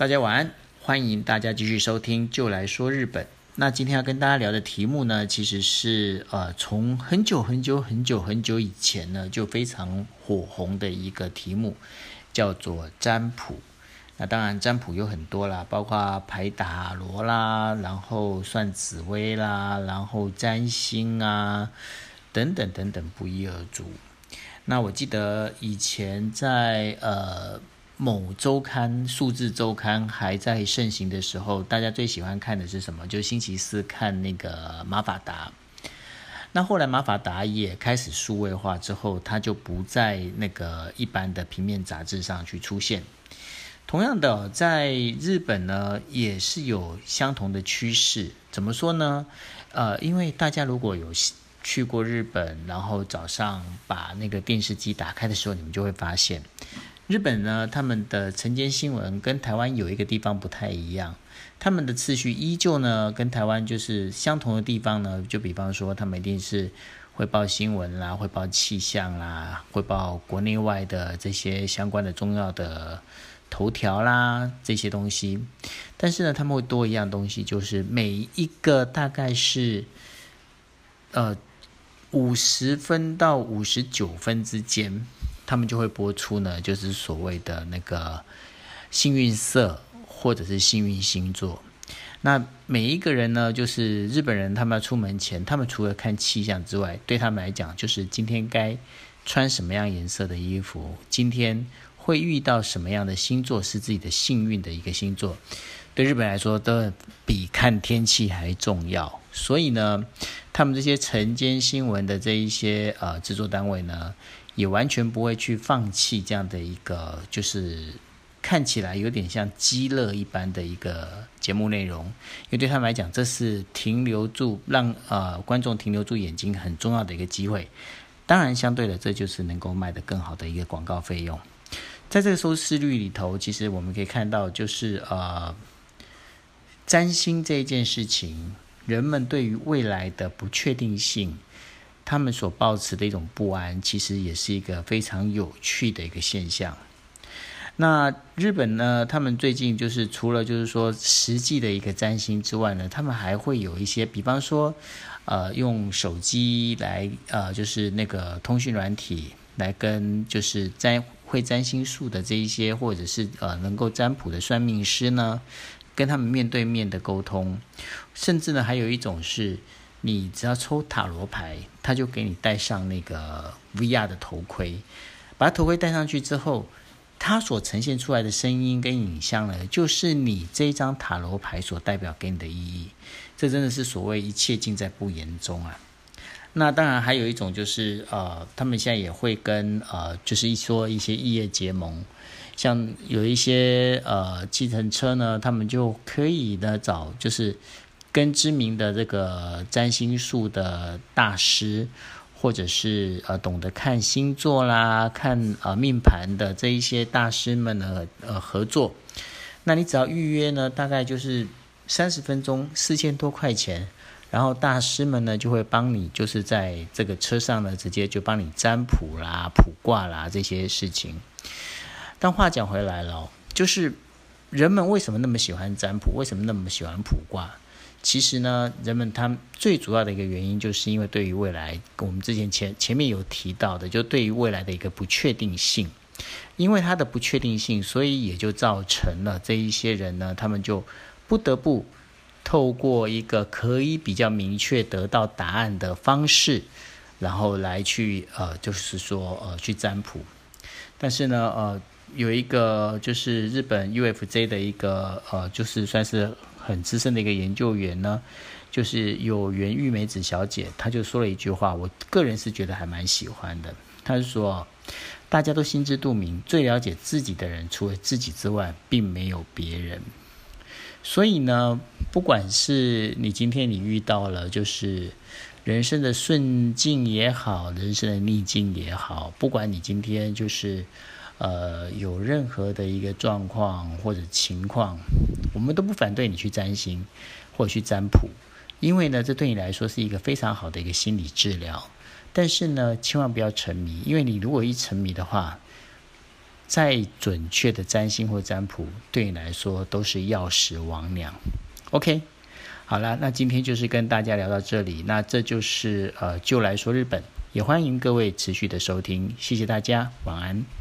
大家晚安，欢迎大家继续收听《就来说日本》。那今天要跟大家聊的题目呢，其实是呃，从很久很久很久很久以前呢，就非常火红的一个题目，叫做占卜。那当然，占卜有很多啦，包括排打罗啦，然后算紫薇啦，然后占星啊，等等等等，不一而足。那我记得以前在呃。某周刊数字周刊还在盛行的时候，大家最喜欢看的是什么？就是星期四看那个马法达。那后来马法达也开始数位化之后，它就不在那个一般的平面杂志上去出现。同样的，在日本呢，也是有相同的趋势。怎么说呢？呃，因为大家如果有去过日本，然后早上把那个电视机打开的时候，你们就会发现。日本呢，他们的晨间新闻跟台湾有一个地方不太一样，他们的次序依旧呢跟台湾就是相同的地方呢，就比方说他们一定是汇报新闻啦，汇报气象啦，汇报国内外的这些相关的重要的头条啦这些东西，但是呢，他们会多一样东西，就是每一个大概是呃五十分到五十九分之间。他们就会播出呢，就是所谓的那个幸运色或者是幸运星座。那每一个人呢，就是日本人，他们要出门前，他们除了看气象之外，对他们来讲，就是今天该穿什么样颜色的衣服，今天会遇到什么样的星座是自己的幸运的一个星座，对日本来说，都比看天气还重要。所以呢，他们这些晨间新闻的这一些呃制作单位呢。也完全不会去放弃这样的一个，就是看起来有点像鸡乐一般的一个节目内容，因为对他们来讲，这是停留住让呃观众停留住眼睛很重要的一个机会。当然，相对的，这就是能够卖得更好的一个广告费用。在这个收视率里头，其实我们可以看到，就是呃，占星这一件事情，人们对于未来的不确定性。他们所抱持的一种不安，其实也是一个非常有趣的一个现象。那日本呢？他们最近就是除了就是说实际的一个占星之外呢，他们还会有一些，比方说，呃，用手机来呃，就是那个通讯软体来跟就是占会占星术的这一些，或者是呃能够占卜的算命师呢，跟他们面对面的沟通，甚至呢还有一种是。你只要抽塔罗牌，他就给你戴上那个 VR 的头盔，把头盔戴上去之后，它所呈现出来的声音跟影像呢，就是你这张塔罗牌所代表给你的意义。这真的是所谓一切尽在不言中啊。那当然还有一种就是呃，他们现在也会跟呃，就是一说一些异业结盟，像有一些呃，计程车呢，他们就可以呢找就是。跟知名的这个占星术的大师，或者是呃懂得看星座啦、看呃命盘的这一些大师们呢，呃合作，那你只要预约呢，大概就是三十分钟，四千多块钱，然后大师们呢就会帮你，就是在这个车上呢，直接就帮你占卜啦、卜卦啦这些事情。但话讲回来了，就是人们为什么那么喜欢占卜？为什么那么喜欢卜卦？其实呢，人们他最主要的一个原因，就是因为对于未来，我们之前前前面有提到的，就对于未来的一个不确定性，因为它的不确定性，所以也就造成了这一些人呢，他们就不得不透过一个可以比较明确得到答案的方式，然后来去呃，就是说呃去占卜。但是呢，呃，有一个就是日本 UFJ 的一个呃，就是算是。很资深的一个研究员呢，就是有原玉美子小姐，她就说了一句话，我个人是觉得还蛮喜欢的。她是说，大家都心知肚明，最了解自己的人，除了自己之外，并没有别人。所以呢，不管是你今天你遇到了，就是人生的顺境也好，人生的逆境也好，不管你今天就是。呃，有任何的一个状况或者情况，我们都不反对你去占星或者去占卜，因为呢，这对你来说是一个非常好的一个心理治疗。但是呢，千万不要沉迷，因为你如果一沉迷的话，再准确的占星或占卜，对你来说都是药石王娘。OK，好了，那今天就是跟大家聊到这里。那这就是呃，就来说日本，也欢迎各位持续的收听，谢谢大家，晚安。